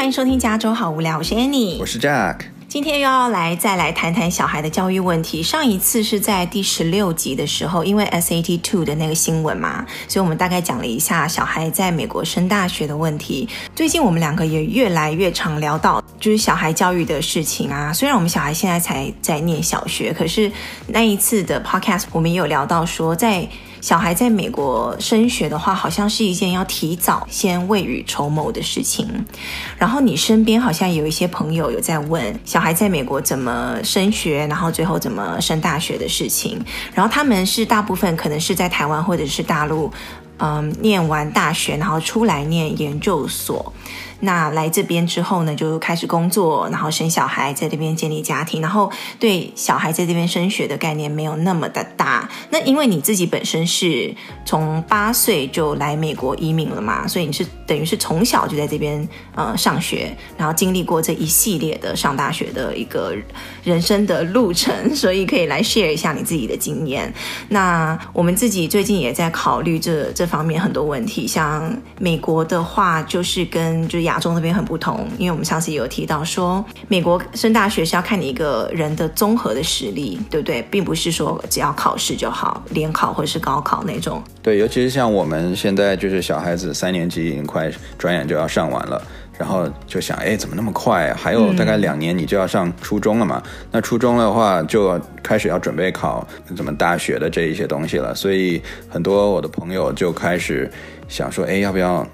欢迎收听《加州好无聊》，我是 Annie，我是 Jack。今天又要来再来谈谈小孩的教育问题。上一次是在第十六集的时候，因为 SAT Two 的那个新闻嘛，所以我们大概讲了一下小孩在美国升大学的问题。最近我们两个也越来越常聊到，就是小孩教育的事情啊。虽然我们小孩现在才在念小学，可是那一次的 Podcast 我们也有聊到说，在小孩在美国升学的话，好像是一件要提早先未雨绸缪的事情。然后你身边好像有一些朋友有在问小孩在美国怎么升学，然后最后怎么升大学的事情。然后他们是大部分可能是在台湾或者是大陆，嗯，念完大学然后出来念研究所。那来这边之后呢，就开始工作，然后生小孩，在这边建立家庭，然后对小孩在这边升学的概念没有那么的大。那因为你自己本身是从八岁就来美国移民了嘛，所以你是等于是从小就在这边呃上学，然后经历过这一系列的上大学的一个人生的路程，所以可以来 share 一下你自己的经验。那我们自己最近也在考虑这这方面很多问题，像美国的话，就是跟就是。亚洲那边很不同，因为我们上次也有提到说，美国升大学是要看你一个人的综合的实力，对不对？并不是说只要考试就好，联考或者是高考那种。对，尤其是像我们现在就是小孩子三年级已经快转眼就要上完了，然后就想，哎，怎么那么快啊？还有大概两年你就要上初中了嘛？那初中的话就开始要准备考什么大学的这一些东西了，所以很多我的朋友就开始想说，哎，要不要？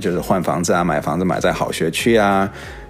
就是换房子啊，买房子买在好学区啊。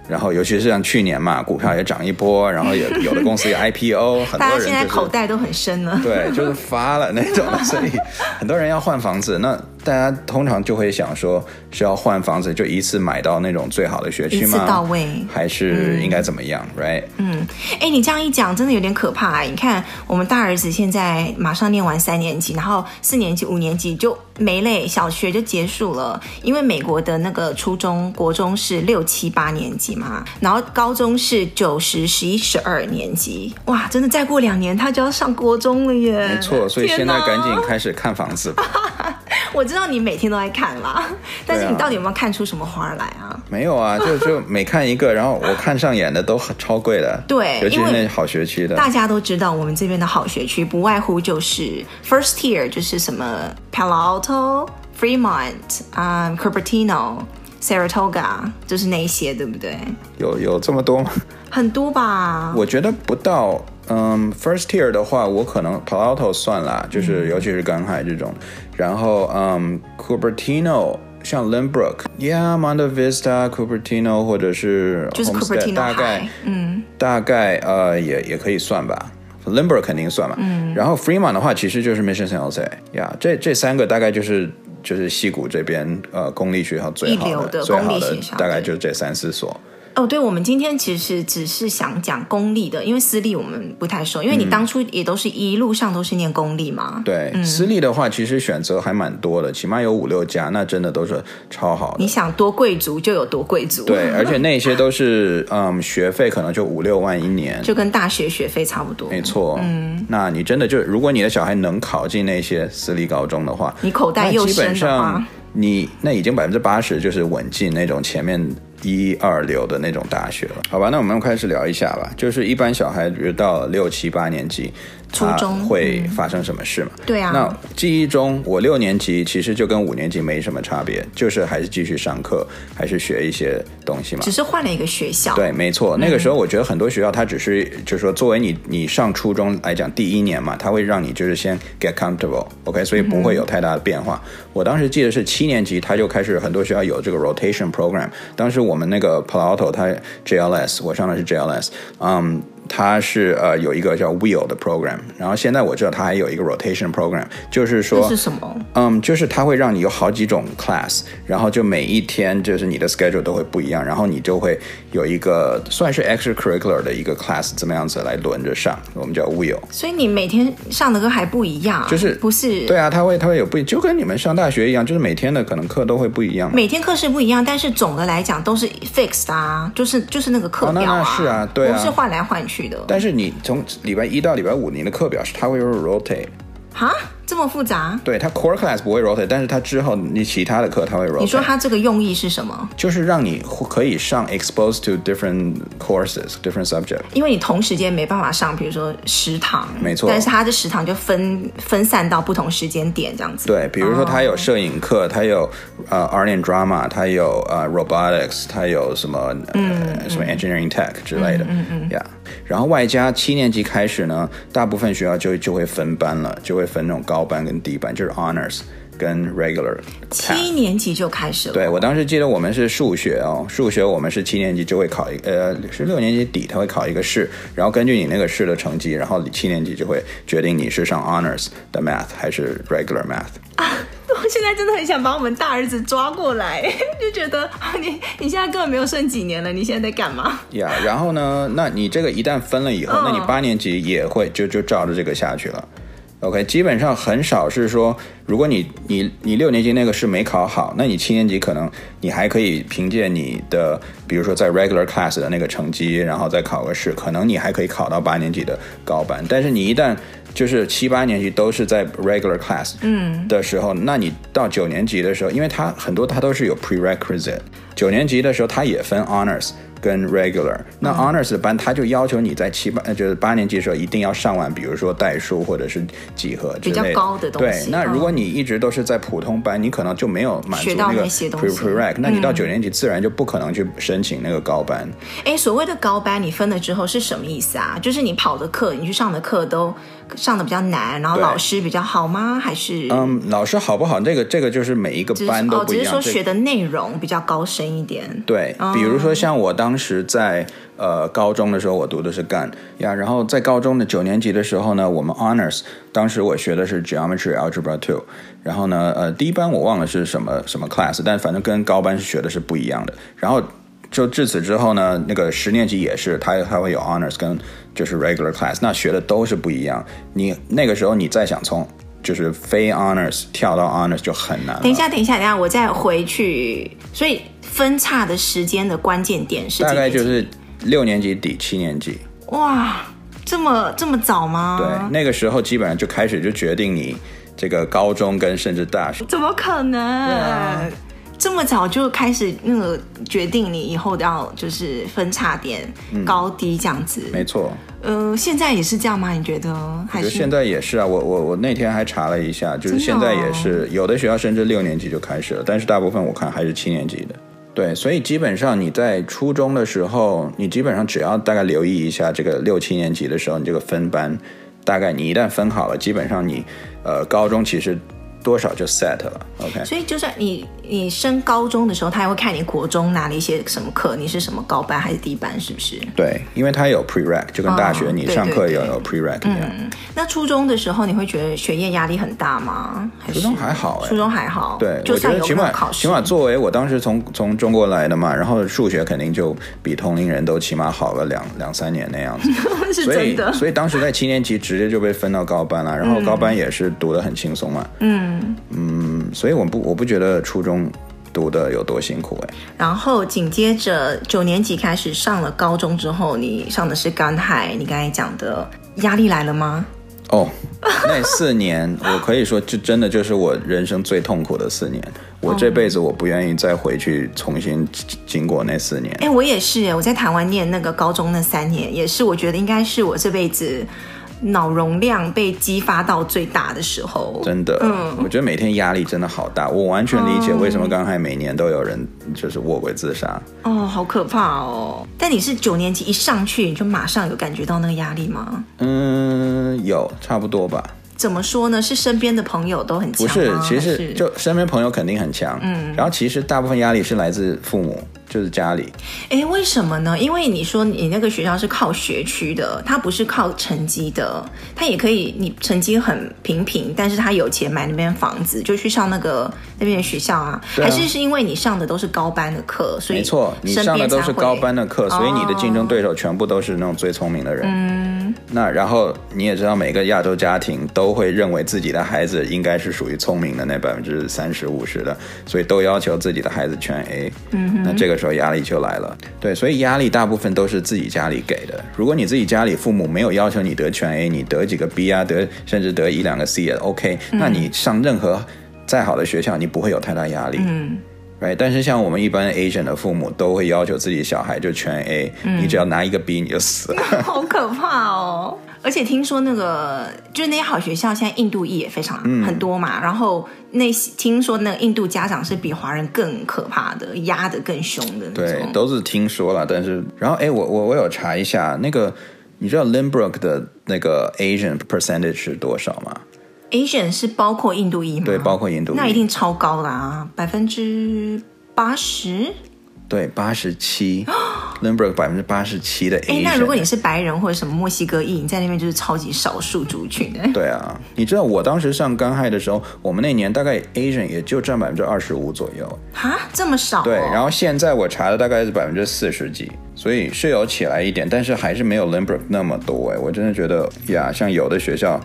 然后，尤其是像去年嘛，股票也涨一波，然后也有的公司也 IPO，很多人、现在口袋都很深了。对，就是发了那种，所以很多人要换房子。那大家通常就会想说，是要换房子就一次买到那种最好的学区吗？一次到位，还是应该怎么样、嗯、？Right？嗯，哎，你这样一讲，真的有点可怕哎。你看，我们大儿子现在马上念完三年级，然后四年级、五年级就没嘞，小学就结束了，因为美国的那个初中国中是六七八年级。嘛，然后高中是九十、十一、十二年级，哇，真的再过两年他就要上国中了耶！没错，所以现在赶紧开始看房子吧。我知道你每天都在看啦，但是你到底有没有看出什么花来啊？没有啊，就就每看一个，然后我看上眼的都很超贵的，对，尤其是那好学区的。大家都知道，我们这边的好学区不外乎就是 First Tier，就是什么 Palo Alto、Fremont 啊、um, Cupertino。Saratoga 就是那一些，对不对？有有这么多吗？很多吧。我觉得不到。嗯，First Tier 的话，我可能 Palo Alto 算了，就是尤其是赶海这种。嗯、然后，嗯，Cupertino 像 Lynbrook，Yeah，Monte Vista，Cupertino 或者是就是 Cupertino 大概，嗯，大概呃也也可以算吧。Lynbrook 肯定算嘛。嗯。然后 Fremont 的话，其实就是 Mission San。呀，这这三个大概就是。就是西谷这边，呃，公立学校最好的，的最好的大概就是这三四所。哦，对，我们今天其实只是想讲公立的，因为私立我们不太熟。因为你当初也都是一路上都是念公立嘛。嗯、对，嗯、私立的话其实选择还蛮多的，起码有五六家，那真的都是超好的。你想多贵族就有多贵族。对，而且那些都是嗯，学费可能就五六万一年，就跟大学学费差不多。没错，嗯，那你真的就如果你的小孩能考进那些私立高中的话，你口袋又深的话，你那已经百分之八十就是稳进那种前面。一二流的那种大学了，好吧，那我们开始聊一下吧。就是一般小孩，比如到六七八年级。初中会发生什么事嘛？对啊。那记忆中，我六年级其实就跟五年级没什么差别，就是还是继续上课，还是学一些东西嘛。只是换了一个学校。对，没错。那个时候我觉得很多学校它只是就是说，作为你你上初中来讲第一年嘛，它会让你就是先 get comfortable，OK，所以不会有太大的变化。嗯、我当时记得是七年级，他就开始很多学校有这个 rotation program。当时我们那个 Palo Alto 它 JLS，我上的是 JLS，嗯、um,。它是呃有一个叫 Wheel 的 program，然后现在我知道它还有一个 rotation program，就是说这是什么？嗯，就是它会让你有好几种 class，然后就每一天就是你的 schedule 都会不一样，然后你就会有一个算是 extracurricular 的一个 class，怎么样子来轮着上，我们叫 Wheel。所以你每天上的课还不一样，就是不是？对啊，它会它会有不就跟你们上大学一样，就是每天的可能课都会不一样。每天课是不一样，但是总的来讲都是 fixed 啊，就是就是那个课表啊，哦、那那是啊，对啊，不是换来换去的。但是你从礼拜一到礼拜五，你的课表是它会有 rotate。哈？这么复杂？对，它 core class 不会 rotate，但是它之后你其他的课它会 rotate。你说它这个用意是什么？就是让你可以上 exposed to different courses, different subjects。因为你同时间没办法上，比如说食堂，没错。但是它的食堂就分分散到不同时间点这样子。对，比如说它有摄影课，它有呃 art and drama，它有呃 robotics，它有什么呃什么 engineering tech 之类的，嗯嗯呀。然后外加七年级开始呢，大部分学校就就会分班了，就会分那种高班跟低班，就是 honors 跟 regular。七年级就开始了。对，我当时记得我们是数学哦，数学我们是七年级就会考一个，呃，是六年级底他会考一个试，然后根据你那个试的成绩，然后你七年级就会决定你是上 honors 的 math 还是 regular math。啊，我现在真的很想把我们大儿子抓过来，就觉得你你现在根本没有剩几年了，你现在在干嘛？呀，yeah, 然后呢，那你这个一旦分了以后，oh. 那你八年级也会就就照着这个下去了。OK，基本上很少是说，如果你你你六年级那个试没考好，那你七年级可能你还可以凭借你的，比如说在 regular class 的那个成绩，然后再考个试，可能你还可以考到八年级的高班。但是你一旦就是七八年级都是在 regular class 嗯的时候，嗯、那你到九年级的时候，因为它很多它都是有 prerequisite，九年级的时候它也分 honors。跟 regular，那 honors 的班他就要求你在七八，就是八年级的时候一定要上完，比如说代数或者是几何之类的，比较高的东西。对，那如果你一直都是在普通班，你可能就没有满足那个 prereq，那你到九年级自然就不可能去申请那个高班。哎，所谓的高班，你分了之后是什么意思啊？就是你跑的课，你去上的课都。上的比较难，然后老师比较好吗？还是嗯，老师好不好？这个这个就是每一个班都不一样。只是说学的内容比较高深一点。对，比如说像我当时在呃高中的时候，我读的是 GUN 呀，然后在高中的九年级的时候呢，我们 Honors 当时我学的是 Geometry Algebra Two，然后呢，呃，第一班我忘了是什么什么 class，但反正跟高班学的是不一样的。然后就至此之后呢，那个十年级也是，它它会有 Honors 跟。就是 regular class，那学的都是不一样。你那个时候你再想从就是非 honors 跳到 honors 就很难。等一下，等一下，等一下，我再回去。所以分叉的时间的关键点是大概就是六年级底七年级。哇，这么这么早吗？对，那个时候基本上就开始就决定你这个高中跟甚至大学。怎么可能？这么早就开始那个决定你以后要就是分叉点高低这样子，嗯、没错。呃，现在也是这样吗？你觉得？还是现在也是啊。我我我那天还查了一下，就是现在也是、哦、有的学校甚至六年级就开始了，但是大部分我看还是七年级的。对，所以基本上你在初中的时候，你基本上只要大概留意一下这个六七年级的时候，你这个分班，大概你一旦分好了，基本上你呃高中其实。多少就 set 了，OK。所以就算你你升高中的时候，他也会看你国中拿了一些什么课，你是什么高班还是低班，是不是？对，因为他有 prereq，就跟大学你上课也有 prereq 一样。嗯，那初中的时候你会觉得学业压力很大吗？初中还好，初中还好。对，我觉得起码起码作为我当时从从中国来的嘛，然后数学肯定就比同龄人都起码好了两两三年那样子。是真的。所以所以当时在七年级直接就被分到高班了，然后高班也是读的很轻松嘛。嗯。嗯，所以我不我不觉得初中读的有多辛苦哎。然后紧接着九年级开始上了高中之后，你上的是 Gun High，你刚才讲的压力来了吗？哦，那四年我可以说这真的就是我人生最痛苦的四年，我这辈子我不愿意再回去重新经过那四年。哎，我也是，我在台湾念那个高中那三年，也是我觉得应该是我这辈子。脑容量被激发到最大的时候，真的，嗯，我觉得每天压力真的好大，我完全理解为什么刚才每年都有人就是卧轨自杀。哦，好可怕哦！但你是九年级一上去你就马上有感觉到那个压力吗？嗯，有，差不多吧。怎么说呢？是身边的朋友都很强吗？不是，其实就身边朋友肯定很强，嗯，然后其实大部分压力是来自父母。就是家里，哎，为什么呢？因为你说你那个学校是靠学区的，它不是靠成绩的，它也可以，你成绩很平平，但是他有钱买那边房子，就去上那个那边的学校啊？啊还是是因为你上的都是高班的课，所以没错，你上的都是高班的课，所以你的竞争对手全部都是那种最聪明的人。嗯，那然后你也知道，每个亚洲家庭都会认为自己的孩子应该是属于聪明的那百分之三十五十的，所以都要求自己的孩子全 A。嗯哼，那这个。个时候压力就来了。对，所以压力大部分都是自己家里给的。如果你自己家里父母没有要求你得全 A，你得几个 B 啊，得甚至得一两个 C 也 OK，那你上任何再好的学校，你不会有太大压力。嗯。Right, 但是像我们一般 Asian 的父母都会要求自己小孩就全 A，嗯，你只要拿一个 B 你就死了，好可怕哦！而且听说那个就是那些好学校，现在印度裔也非常很多嘛。嗯、然后那些听说那个印度家长是比华人更可怕的，压得更凶的那种。对，都是听说了。但是然后哎，我我我有查一下那个，你知道 Limbrook 的那个 Asian percentage 是多少吗？Asian 是包括印度裔吗？对，包括印度裔，那一定超高啦，百分之八十。对，八十七。Lynbrook 百分之八十七的 Asian。哎，那如果你是白人或者什么墨西哥裔，你在那边就是超级少数族群的。对啊，你知道我当时上刚害的时候，我们那年大概 Asian 也就占百分之二十五左右。哈，这么少哦？对，然后现在我查的大概是百分之四十几，所以是有起来一点，但是还是没有 Lynbrook 那么多哎。我真的觉得呀，像有的学校。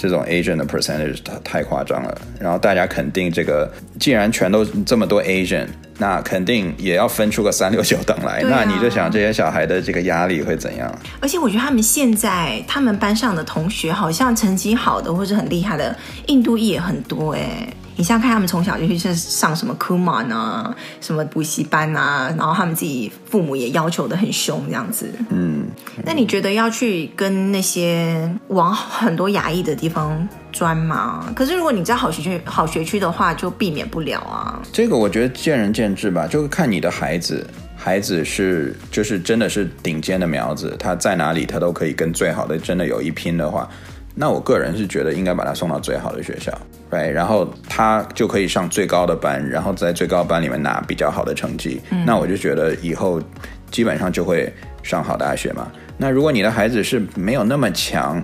这种 Asian 的 percentage 它太夸张了，然后大家肯定这个，既然全都这么多 Asian，那肯定也要分出个三六九等来，啊、那你就想这些小孩的这个压力会怎样？而且我觉得他们现在他们班上的同学，好像成绩好的或者很厉害的印度裔也很多哎。你像看他们从小就去上什么 Kumon 啊，什么补习班啊，然后他们自己父母也要求的很凶这样子。嗯，那你觉得要去跟那些往很多牙医的地方钻吗？可是如果你在好学区、好学区的话，就避免不了啊。这个我觉得见仁见智吧，就看你的孩子，孩子是就是真的是顶尖的苗子，他在哪里他都可以跟最好的真的有一拼的话。那我个人是觉得应该把他送到最好的学校，right？然后他就可以上最高的班，然后在最高班里面拿比较好的成绩。嗯。那我就觉得以后基本上就会上好大学嘛。那如果你的孩子是没有那么强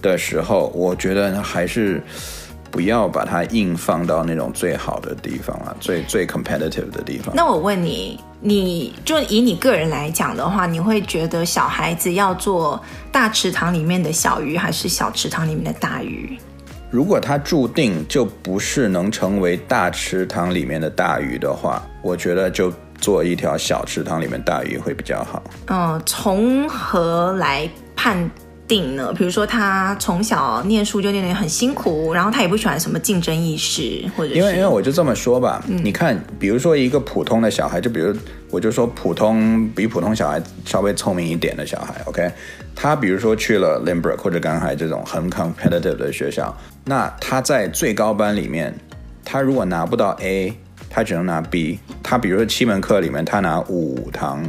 的时候，我觉得还是。不要把它硬放到那种最好的地方啊，最最 competitive 的地方。那我问你，你就以你个人来讲的话，你会觉得小孩子要做大池塘里面的小鱼，还是小池塘里面的大鱼？如果他注定就不是能成为大池塘里面的大鱼的话，我觉得就做一条小池塘里面大鱼会比较好。嗯，从何来判？定呢？比如说他从小念书就念得很辛苦，然后他也不喜欢什么竞争意识，或者因为因为我就这么说吧，嗯，你看，比如说一个普通的小孩，就比如我就说普通比普通小孩稍微聪明一点的小孩，OK，他比如说去了 Lynbrook 或者刚海这种很 competitive 的学校，那他在最高班里面，他如果拿不到 A，他只能拿 B，他比如说七门课里面他拿五堂。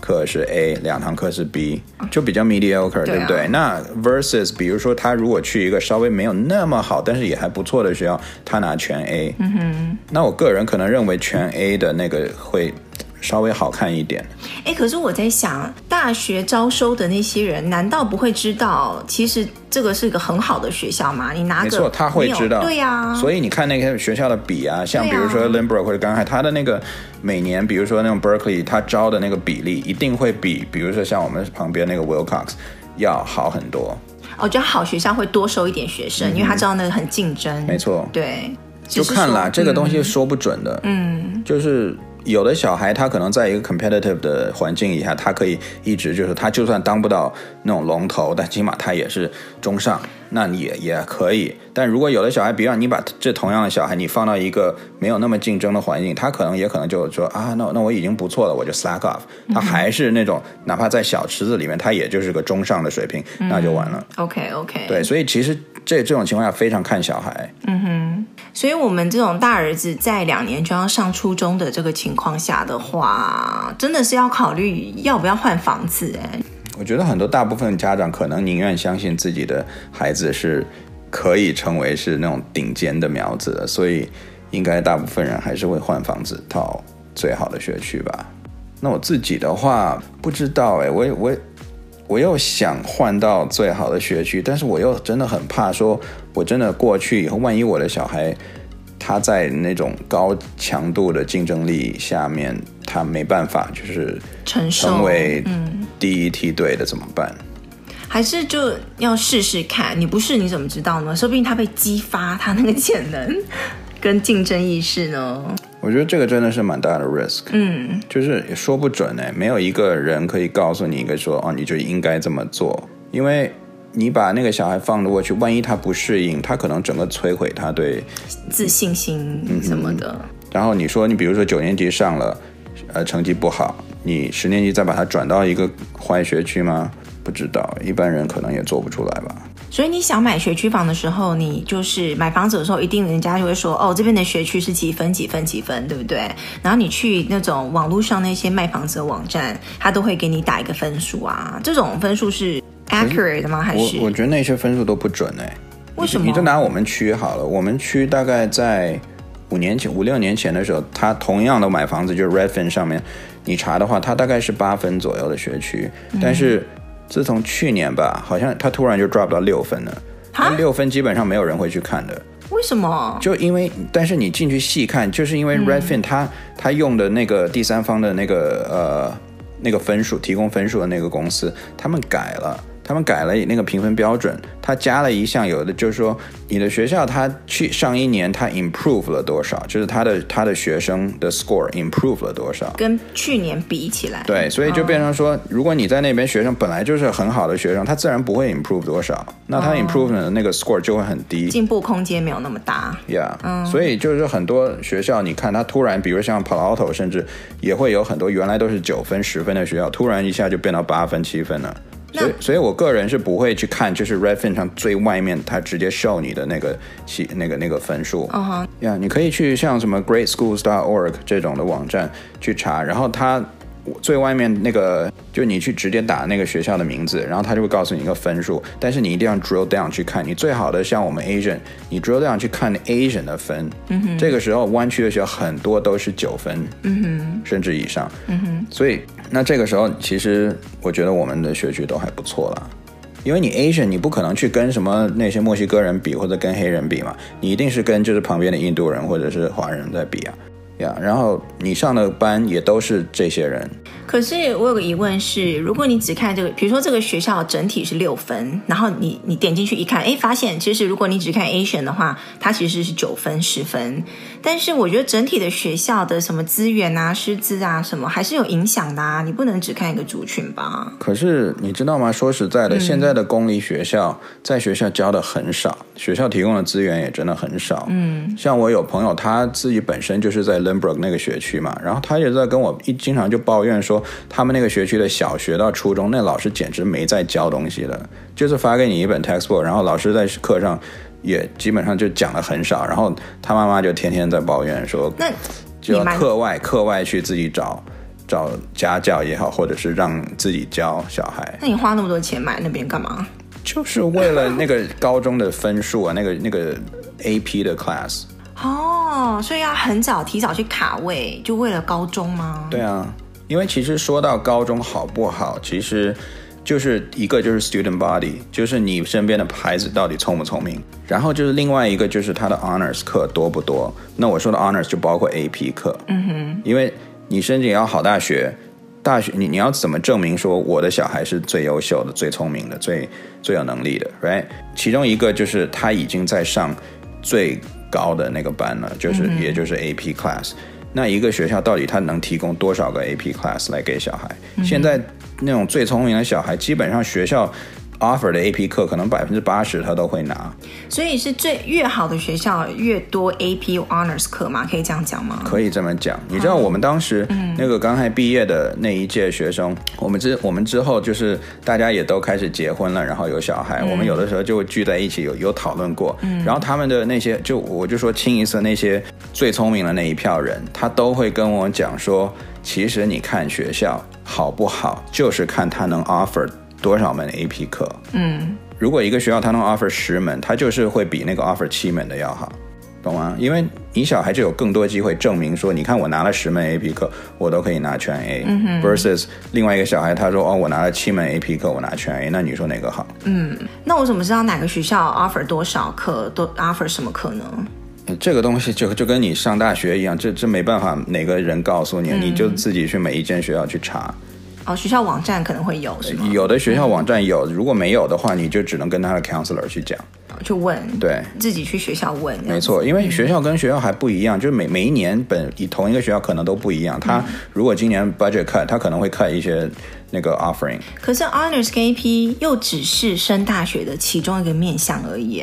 课是 A，两堂课是 B，就比较 mediocre，对不对？啊、那 versus 比如说他如果去一个稍微没有那么好，但是也还不错的学校，他拿全 A，嗯哼，那我个人可能认为全 A 的那个会。稍微好看一点，哎，可是我在想，大学招收的那些人，难道不会知道，其实这个是一个很好的学校吗？你拿个，没错，他会知道，对呀、啊。所以你看那些学校的比啊，像比如说 Lynbrook 或者刚才他的那个每年，比如说那种 Berkeley，他招的那个比例一定会比，比如说像我们旁边那个 Wilcox 要好很多。我觉得好学校会多收一点学生，嗯、因为他知道那个很竞争。没错，对，就看啦，这个东西说不准的，嗯，就是。有的小孩他可能在一个 competitive 的环境以下，他可以一直就是他就算当不到那种龙头，但起码他也是中上，那也也可以。但如果有的小孩，比方你把这同样的小孩你放到一个没有那么竞争的环境，他可能也可能就说啊，那那我已经不错了，我就 slack off。他还是那种哪怕在小池子里面，他也就是个中上的水平，那就完了。OK OK。对，所以其实这这种情况下非常看小孩。嗯哼。所以，我们这种大儿子在两年就要上初中的这个情况下的话，真的是要考虑要不要换房子哎。我觉得很多大部分家长可能宁愿相信自己的孩子是可以成为是那种顶尖的苗子的，所以应该大部分人还是会换房子到最好的学区吧。那我自己的话不知道哎，我我我又想换到最好的学区，但是我又真的很怕说。我真的过去以后，万一我的小孩他在那种高强度的竞争力下面，他没办法就是成为第一梯队的怎么办？还是就要试试看？你不试你怎么知道呢？说不定他被激发他那个潜能跟竞争意识呢？我我觉得这个真的是蛮大的 risk，嗯，就是也说不准哎，没有一个人可以告诉你一个说哦，你就应该这么做，因为你把那个小孩放了过去，万一他不适应，他可能整个摧毁他对自信心什么的。嗯、然后你说你比如说九年级上了，呃，成绩不好，你十年级再把他转到一个坏学区吗？不知道，一般人可能也做不出来吧。所以你想买学区房的时候，你就是买房子的时候，一定人家就会说，哦，这边的学区是几分几分几分，对不对？然后你去那种网络上那些卖房子的网站，他都会给你打一个分数啊。这种分数是 accurate 的吗？还是我我觉得那些分数都不准哎。为什么？你就拿我们区好了，我们区大概在五年前、五六年前的时候，他同样的买房子，就是 Redfin 上面你查的话，它大概是八分左右的学区，但是。嗯自从去年吧，好像他突然就 drop 到六分了。那六分基本上没有人会去看的。为什么？就因为，但是你进去细看，就是因为 Redfin 他、嗯、他用的那个第三方的那个呃那个分数提供分数的那个公司，他们改了。他们改了那个评分标准，他加了一项，有的就是说你的学校他去上一年他 improve 了多少，就是他的他的学生的 score improve 了多少，跟去年比起来，对，所以就变成说，哦、如果你在那边学生本来就是很好的学生，他自然不会 improve 多少，那他 improve 的那个 score 就会很低，进步空间没有那么大，yeah，、嗯、所以就是很多学校，你看他突然，比如像 Palo Alto，甚至也会有很多原来都是九分、十分的学校，突然一下就变到八分、七分了。所以，所以我个人是不会去看，就是 Redfin 上最外面，它直接 show 你的那个系那个那个分数。啊呀，你可以去像什么 GreatSchools.org 这种的网站去查，然后它最外面那个，就你去直接打那个学校的名字，然后它就会告诉你一个分数。但是你一定要 drill down 去看，你最好的像我们 Asian，你 drill down 去看 Asian 的分。嗯哼。这个时候湾区的学校很多都是九分。嗯哼。甚至以上。嗯哼。所以。那这个时候，其实我觉得我们的学区都还不错了，因为你 Asian，你不可能去跟什么那些墨西哥人比，或者跟黑人比嘛，你一定是跟就是旁边的印度人或者是华人在比啊。呀，yeah, 然后你上的班也都是这些人。可是我有个疑问是，如果你只看这个，比如说这个学校整体是六分，然后你你点进去一看，哎，发现其实如果你只看 Asian 的话，它其实是九分、十分。但是我觉得整体的学校的什么资源啊、师资啊什么还是有影响的啊，你不能只看一个族群吧？可是你知道吗？说实在的，嗯、现在的公立学校在学校教的很少，学校提供的资源也真的很少。嗯，像我有朋友，他自己本身就是在 Lynbrook 那个学区嘛，然后他也在跟我一经常就抱怨说。他们那个学区的小学到初中，那老师简直没在教东西了，就是发给你一本 textbook，然后老师在课上也基本上就讲的很少，然后他妈妈就天天在抱怨说，那就要课外课外去自己找找家教也好，或者是让自己教小孩。那你花那么多钱买那边干嘛？就是为了那个高中的分数啊，那个那个 AP 的 class。哦，所以要很早提早去卡位，就为了高中吗？对啊。因为其实说到高中好不好，其实就是一个就是 student body，就是你身边的孩子到底聪不聪明，然后就是另外一个就是他的 honors 课多不多。那我说的 honors 就包括 AP 课，嗯哼，因为你申请要好大学，大学你你要怎么证明说我的小孩是最优秀的、最聪明的、最最有能力的，right？其中一个就是他已经在上最高的那个班呢，就是、嗯、也就是 AP class。那一个学校到底它能提供多少个 AP class 来给小孩？嗯、现在那种最聪明的小孩，基本上学校。Offer 的 AP 课可能百分之八十他都会拿，所以是最越好的学校越多 AP honors 课吗？可以这样讲吗？可以这么讲。你知道我们当时那个刚才毕业的那一届学生，嗯、我们之我们之后就是大家也都开始结婚了，然后有小孩，嗯、我们有的时候就会聚在一起有有讨论过。嗯、然后他们的那些就我就说清一色那些最聪明的那一票人，他都会跟我讲说，其实你看学校好不好，就是看他能 offer。多少门 AP 课？嗯，如果一个学校他能 offer 十门，他就是会比那个 offer 七门的要好，懂吗？因为你小孩就有更多机会证明说，你看我拿了十门 AP 课，我都可以拿全 A。嗯哼。versus 另外一个小孩，他说哦，我拿了七门 AP 课，我拿全 A，那你说哪个好？嗯，那我怎么知道哪个学校 offer 多少课，多 offer 什么课呢？这个东西就就跟你上大学一样，这这没办法，哪个人告诉你，嗯、你就自己去每一间学校去查。哦，学校网站可能会有，是吗？有的学校网站有，如果没有的话，你就只能跟他的 counselor 去讲。去问，对，自己去学校问，没错，因为学校跟学校还不一样，嗯、就是每每一年本以同一个学校可能都不一样。他如果今年 budget cut，他可能会 cut 一些那个 offering。可是 honors 跟 AP 又只是升大学的其中一个面向而已。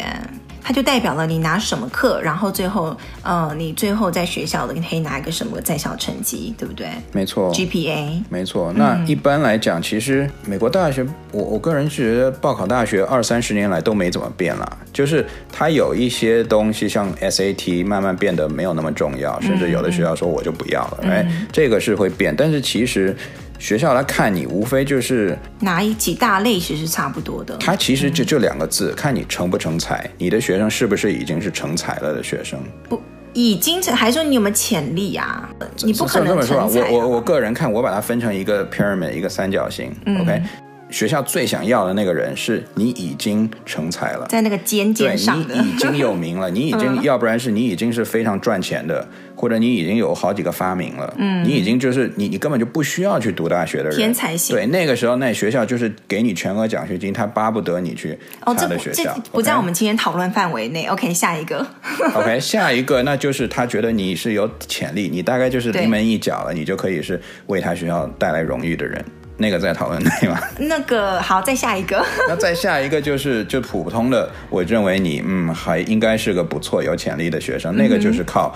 它就代表了你拿什么课，然后最后，呃，你最后在学校的你可以拿一个什么在校成绩，对不对？没错，GPA。没错。那一般来讲，嗯、其实美国大学，我我个人觉得报考大学二三十年来都没怎么变了，就是它有一些东西像 SAT 慢慢变得没有那么重要，甚至有的学校说我就不要了，哎、嗯，这个是会变，但是其实。学校来看你，无非就是哪一几大类其实是差不多的。他其实就就两个字，嗯、看你成不成才，你的学生是不是已经是成才了的学生？不，已经成，还说你有没有潜力啊？你不可能这么说。我我我个人看，我把它分成一个 pyramid，一个三角形。嗯、OK。学校最想要的那个人是你已经成才了，在那个尖尖上的，你已经有名了，你已经，要不然是你已经是非常赚钱的，或者你已经有好几个发明了，嗯，你已经就是你，你根本就不需要去读大学的人，天才型。对，那个时候那学校就是给你全额奖学金，他巴不得你去他的学校。哦，这不在我们今天讨论范围内。OK，下一个。OK，下一个那就是他觉得你是有潜力，你大概就是临门一脚了，你就可以是为他学校带来荣誉的人。那个在讨论内吗？那个好，再下一个。那再下一个就是就普通的，我认为你嗯还应该是个不错有潜力的学生。嗯、那个就是靠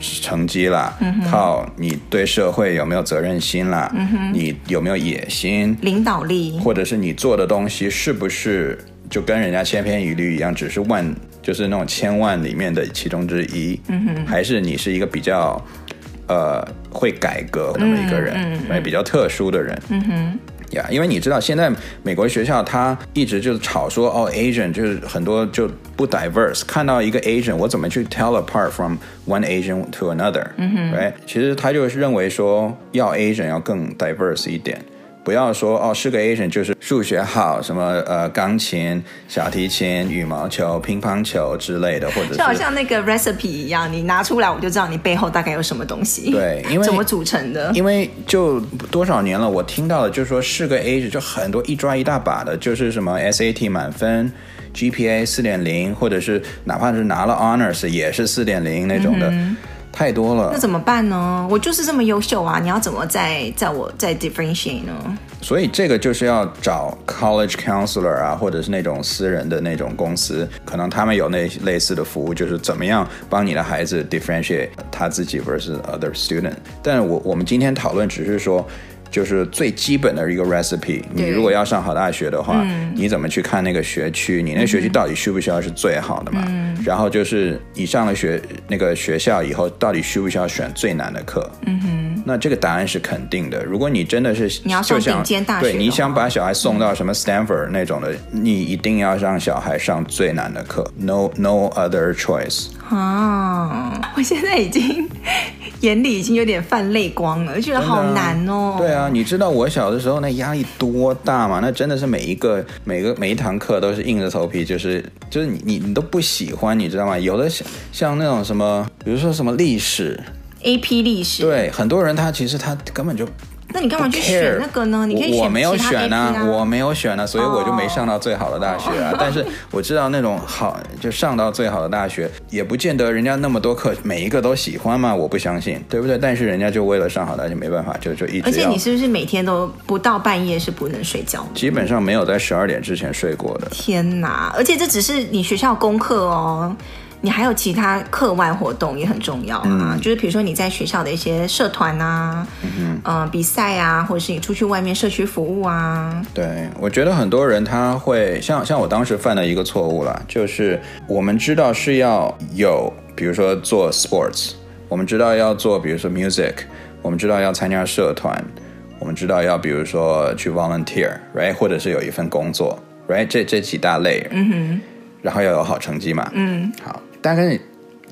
成绩啦，嗯、靠你对社会有没有责任心啦，嗯、你有没有野心、领导力，或者是你做的东西是不是就跟人家千篇一律一样，只是万就是那种千万里面的其中之一，嗯、还是你是一个比较。呃，会改革那么一个人，嗯嗯、比较特殊的人，嗯哼，呀，yeah, 因为你知道，现在美国学校他一直就是吵说，哦，Asian 就是很多就不 diverse，看到一个 Asian，我怎么去 tell apart from one Asian to another，嗯哼，right？其实他就是认为说，要 Asian 要更 diverse 一点。不要说哦，是个 Asian 就是数学好，什么呃钢琴、小提琴、羽毛球、乒乓球之类的，或者是就好像那个 recipe 一样，你拿出来我就知道你背后大概有什么东西。对，因为怎么组成的？因为就多少年了，我听到的就是说是个 Asian 就很多一抓一大把的，就是什么 SAT 满分、GPA 四点零，或者是哪怕是拿了 Honors 也是四点零那种的。嗯太多了，那怎么办呢？我就是这么优秀啊！你要怎么再在我再 differentiate 呢？所以这个就是要找 college counselor 啊，或者是那种私人的那种公司，可能他们有那类似的服务，就是怎么样帮你的孩子 differentiate 他自己 versus other student。但我我们今天讨论只是说。就是最基本的一个 recipe。你如果要上好大学的话，嗯、你怎么去看那个学区？你那学区到底需不需要是最好的嘛？嗯、然后就是你上了学那个学校以后，到底需不需要选最难的课？嗯哼。那这个答案是肯定的。如果你真的是你要上顶尖大学，对，你想把小孩送到什么 Stanford 那种的，嗯、你一定要让小孩上最难的课。No no other choice。啊，我现在已经。眼里已经有点泛泪光了，觉得好难哦。对啊，你知道我小的时候那压力多大吗？那真的是每一个每个每一堂课都是硬着头皮，就是就是你你你都不喜欢，你知道吗？有的像像那种什么，比如说什么历史，AP 历史，对，很多人他其实他根本就。那你干嘛去选那个呢？你可以选、啊、我没有选啊，我没有选啊，所以我就没上到最好的大学啊。Oh. 但是我知道那种好就上到最好的大学，也不见得人家那么多课每一个都喜欢嘛。我不相信，对不对？但是人家就为了上好大学，没办法，就就一直。而且你是不是每天都不到半夜是不能睡觉？基本上没有在十二点之前睡过的。天哪！而且这只是你学校功课哦。你还有其他课外活动也很重要啊，嗯、就是比如说你在学校的一些社团啊，嗯、呃，比赛啊，或者是你出去外面社区服务啊。对，我觉得很多人他会像像我当时犯的一个错误啦，就是我们知道是要有，比如说做 sports，我们知道要做，比如说 music，我们知道要参加社团，我们知道要比如说去 volunteer，right，或者是有一份工作，right，这这几大类，嗯哼，然后要有好成绩嘛，嗯，好。但是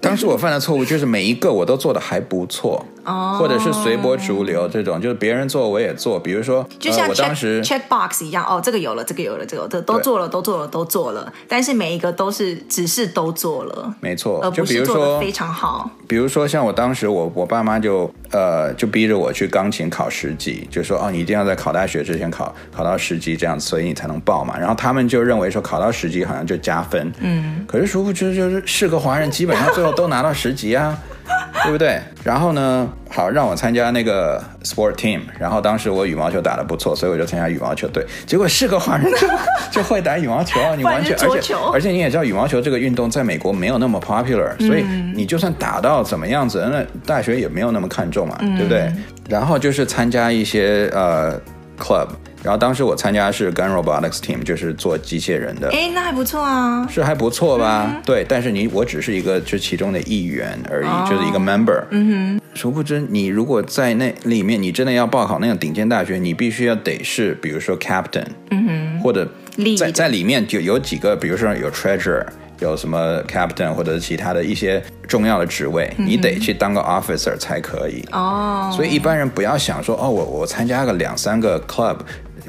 当时我犯的错误就是每一个我都做的还不错。哦，或者是随波逐流这种，就是别人做我也做。比如说，就像、呃、我当时 check box 一样，哦，这个有了，这个有了，这个这都做了，都做了，都做了。但是每一个都是只是都做了，没错，而不是做的非常好。比如说，像我当时我我爸妈就呃就逼着我去钢琴考十级，就说哦，你一定要在考大学之前考考到十级，这样所以你才能报嘛。然后他们就认为说考到十级好像就加分，嗯，可是殊不知就是是个华人，基本上最后都拿到十级啊。对不对？然后呢，好让我参加那个 sport team，然后当时我羽毛球打得不错，所以我就参加羽毛球队。结果是个华人就 就会打羽毛球，你完全而且而且你也知道羽毛球这个运动在美国没有那么 popular，所以你就算打到怎么样子，那大学也没有那么看重嘛，对不对？然后就是参加一些呃 club。然后当时我参加的是 Gun Robotics Team，就是做机械人的。哎，那还不错啊。是还不错吧？嗯、对，但是你我只是一个就其中的一员而已，哦、就是一个 member。嗯哼。殊不知，你如果在那里面，你真的要报考那种顶尖大学，你必须要得是，比如说 captain，嗯哼，或者在在里面就有几个，比如说有 treasurer。有什么 captain 或者其他的一些重要的职位，嗯、你得去当个 officer 才可以。哦，所以一般人不要想说，哦，我我参加个两三个 club，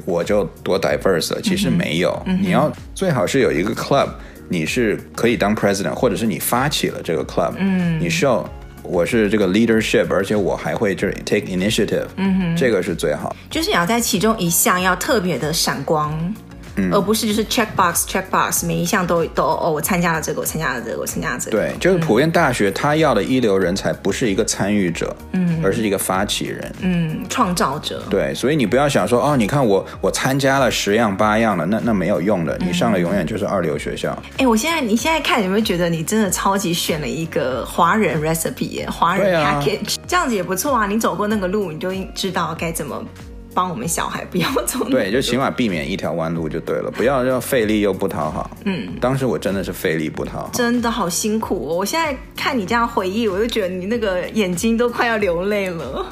我就多 diverse 了。其实没有，嗯、你要最好是有一个 club，你是可以当 president，或者是你发起了这个 club，嗯，你需要我是这个 leadership，而且我还会就是 take initiative，嗯哼，这个是最好。就是你要在其中一项要特别的闪光。而不是就是 check box check box 每一项都都哦，我参加了这个，我参加了这个，我参加了这个。对，就是普遍大学他要的一流人才不是一个参与者，嗯，而是一个发起人，嗯，创造者。对，所以你不要想说哦，你看我我参加了十样八样了，那那没有用的，你上了永远就是二流学校。哎、嗯，我现在你现在看有没有觉得你真的超级选了一个华人 recipe，华人 package，、啊、这样子也不错啊。你走过那个路，你就知道该怎么。帮我们小孩不要走，对，就起码避免一条弯路就对了，不要要费力又不讨好。嗯，当时我真的是费力不讨好，真的好辛苦哦。我现在看你这样回忆，我就觉得你那个眼睛都快要流泪了。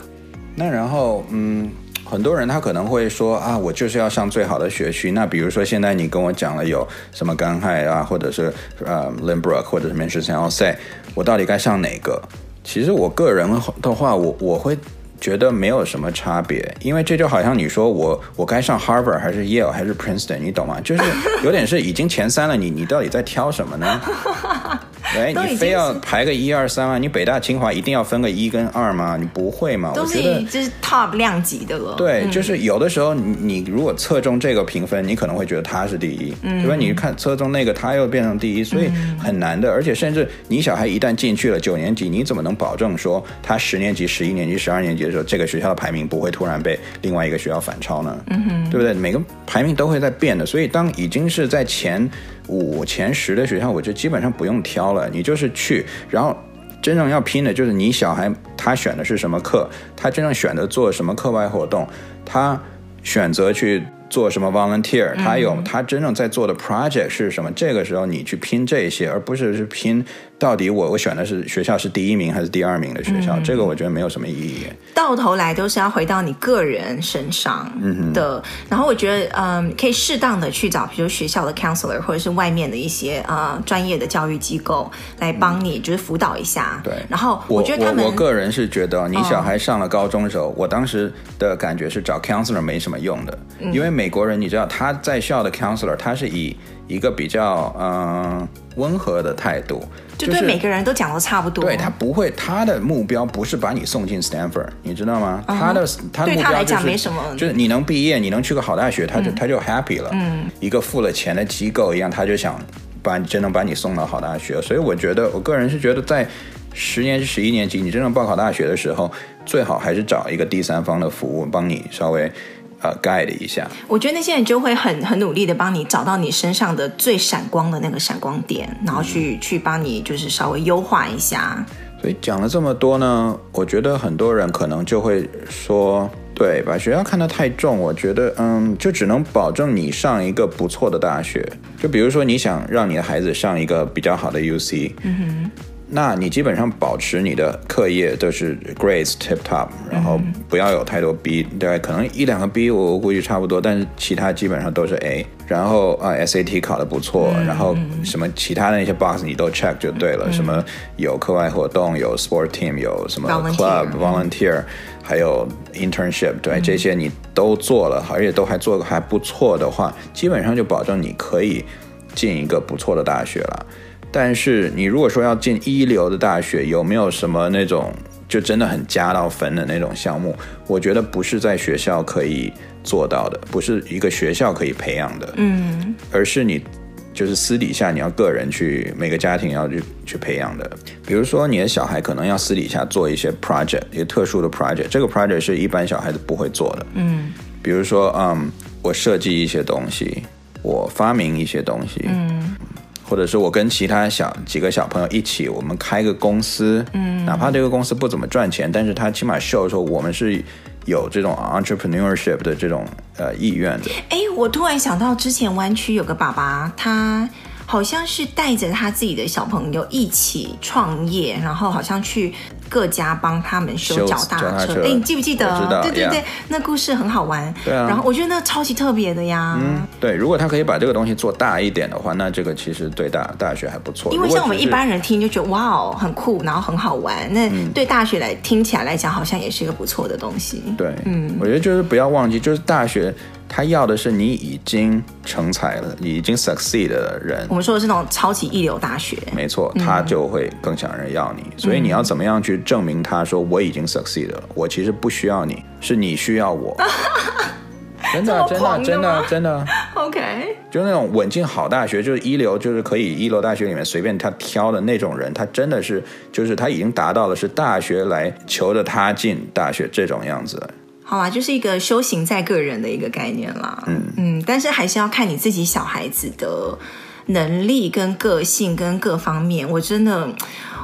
那然后，嗯，很多人他可能会说啊，我就是要上最好的学区。那比如说现在你跟我讲了有什么甘海啊，或者是呃 Limbrook 或者是 Manchester 我到底该上哪个？其实我个人的话，我我会。觉得没有什么差别，因为这就好像你说我我该上 Harvard 还是 Yale 还是 Princeton，你懂吗？就是有点是已经前三了，你你到底在挑什么呢？哎，你非要排个一二三啊？你北大清华一定要分个一跟二吗？你不会吗？都是就是 top 量级的了。对，嗯、就是有的时候你你如果侧重这个评分，你可能会觉得他是第一，嗯，对吧？你看侧重那个，他又变成第一，所以很难的。嗯、而且甚至你小孩一旦进去了九年级，你怎么能保证说他十年级、十一年级、十二年级的时候，这个学校的排名不会突然被另外一个学校反超呢？嗯哼，对不对？每个排名都会在变的，所以当已经是在前。五前十的学校，我就基本上不用挑了，你就是去，然后真正要拼的就是你小孩他选的是什么课，他真正选择做什么课外活动，他选择去。做什么 volunteer，他有他真正在做的 project 是什么？这个时候你去拼这些，而不是是拼到底我我选的是学校是第一名还是第二名的学校，这个我觉得没有什么意义。到头来都是要回到你个人身上的。然后我觉得，嗯，可以适当的去找，比如学校的 counselor 或者是外面的一些呃专业的教育机构来帮你，就是辅导一下。对。然后我觉得他们，我个人是觉得，你小孩上了高中的时候，我当时的感觉是找 counselor 没什么用的，因为。美国人，你知道他在校的 counselor，他是以一个比较嗯、呃、温和的态度，就对每个人都讲的差不多。对，他不会，他的目标不是把你送进 Stanford，你知道吗？Uh. 他的他的目标就是，对他来讲没什么，就是你能毕业，你能去个好大学，他就、嗯、他就 happy 了。嗯，一个付了钱的机构一样，他就想把真能把你送到好大学。所以我觉得，我个人是觉得，在十年级、十一年级，你真正报考大学的时候，最好还是找一个第三方的服务，帮你稍微。呃，guide 一下。我觉得那些人就会很很努力的帮你找到你身上的最闪光的那个闪光点，然后去、嗯、去帮你就是稍微优化一下。所以讲了这么多呢，我觉得很多人可能就会说，对，把学校看得太重。我觉得，嗯，就只能保证你上一个不错的大学。就比如说，你想让你的孩子上一个比较好的 UC，嗯哼。那你基本上保持你的课业都是 grades tip top，然后不要有太多 B，对，可能一两个 B 我估计差不多，但是其他基本上都是 A。然后啊，SAT 考得不错，然后什么其他的那些 box 你都 check 就对了，什么有课外活动，有 sport team，有什么 club volunteer，还有 internship，对，这些你都做了，而且都还做得还不错的话，基本上就保证你可以进一个不错的大学了。但是你如果说要进一流的大学，有没有什么那种就真的很加到分的那种项目？我觉得不是在学校可以做到的，不是一个学校可以培养的，嗯，而是你就是私底下你要个人去每个家庭要去去培养的。比如说你的小孩可能要私底下做一些 project，一个特殊的 project，这个 project 是一般小孩子不会做的，嗯，比如说嗯，我设计一些东西，我发明一些东西，嗯。或者是我跟其他小几个小朋友一起，我们开个公司，嗯，哪怕这个公司不怎么赚钱，但是他起码 show 说我们是有这种 entrepreneurship 的这种呃意愿的。哎，我突然想到之前湾区有个爸爸，他。好像是带着他自己的小朋友一起创业，然后好像去各家帮他们修脚踏车。哎，你记不记得？对对对，那故事很好玩。对啊。然后我觉得那超级特别的呀。嗯，对。如果他可以把这个东西做大一点的话，那这个其实对大大学还不错。因为像我们一般人听就觉得哇哦很酷，然后很好玩。那对大学来听起来来讲，好像也是一个不错的东西。对，嗯，我觉得就是不要忘记，就是大学。他要的是你已经成才了，你已经 succeed 的人。我们说的是那种超级一流大学。没错，他就会更想人要你。嗯、所以你要怎么样去证明他说我已经 succeed 了？我其实不需要你，是你需要我。真的，真的，真的，真的。OK，就那种稳进好大学，就是一流，就是可以一流大学里面随便他挑的那种人，他真的是，就是他已经达到了是大学来求着他进大学这种样子。好啦，就是一个修行在个人的一个概念啦。嗯嗯，但是还是要看你自己小孩子的能力跟个性跟各方面。我真的。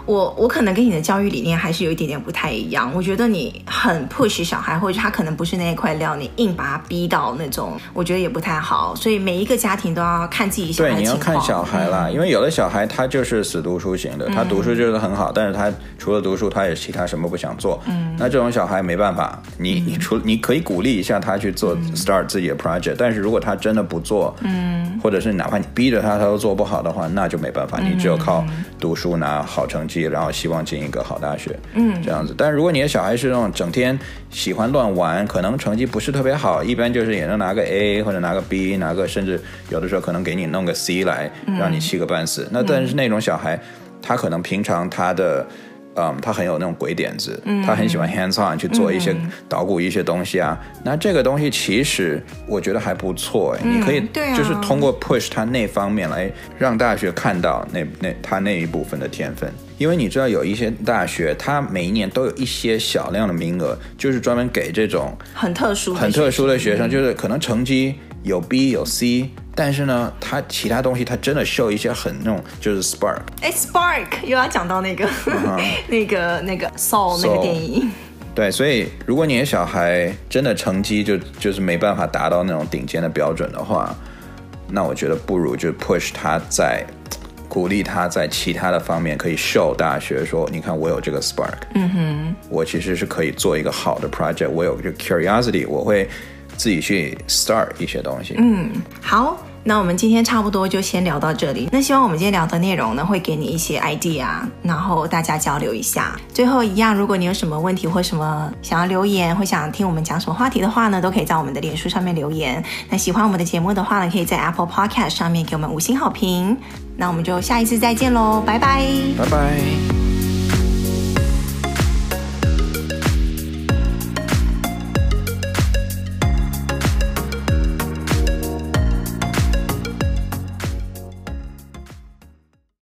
我我可能跟你的教育理念还是有一点点不太一样。我觉得你很 push 小孩，或者他可能不是那一块料，你硬把他逼到那种，我觉得也不太好。所以每一个家庭都要看自己小孩。对，你要看小孩啦，嗯、因为有的小孩他就是死读书型的，他读书就是很好，嗯、但是他除了读书，他也其他什么不想做。嗯，那这种小孩没办法，你你除你可以鼓励一下他去做 start 自己的 project，、嗯、但是如果他真的不做，嗯，或者是哪怕你逼着他，他都做不好的话，那就没办法，你只有靠读书拿好成绩。然后希望进一个好大学，嗯，这样子。但如果你的小孩是那种整天喜欢乱玩，可能成绩不是特别好，一般就是也能拿个 A 或者拿个 B，拿个甚至有的时候可能给你弄个 C 来，让你气个半死。嗯、那但是那种小孩，他可能平常他的。嗯，他很有那种鬼点子，嗯、他很喜欢 hands on 去做一些捣鼓一些东西啊。嗯、那这个东西其实我觉得还不错哎，嗯、你可以就是通过 push 他那方面来让大学看到那那他那一部分的天分。因为你知道有一些大学，他每一年都有一些小量的名额，就是专门给这种很特殊很特殊的学生，就是可能成绩有 B 有 C。但是呢，他其他东西他真的 show 一些很那种就是 spark，哎 spark 又要讲到那个、uh. 那个那个 Soul 那个电影。对，所以如果你的小孩真的成绩就就是没办法达到那种顶尖的标准的话，那我觉得不如就 push 他在鼓励他在其他的方面可以 show 大学说，你看我有这个 spark，嗯哼，我其实是可以做一个好的 project，我有这个 curiosity，我会。自己去 start 一些东西。嗯，好，那我们今天差不多就先聊到这里。那希望我们今天聊的内容呢，会给你一些 idea，然后大家交流一下。最后一样，如果你有什么问题或什么想要留言，或想听我们讲什么话题的话呢，都可以在我们的脸书上面留言。那喜欢我们的节目的话呢，可以在 Apple Podcast 上面给我们五星好评。那我们就下一次再见喽，拜拜，拜拜。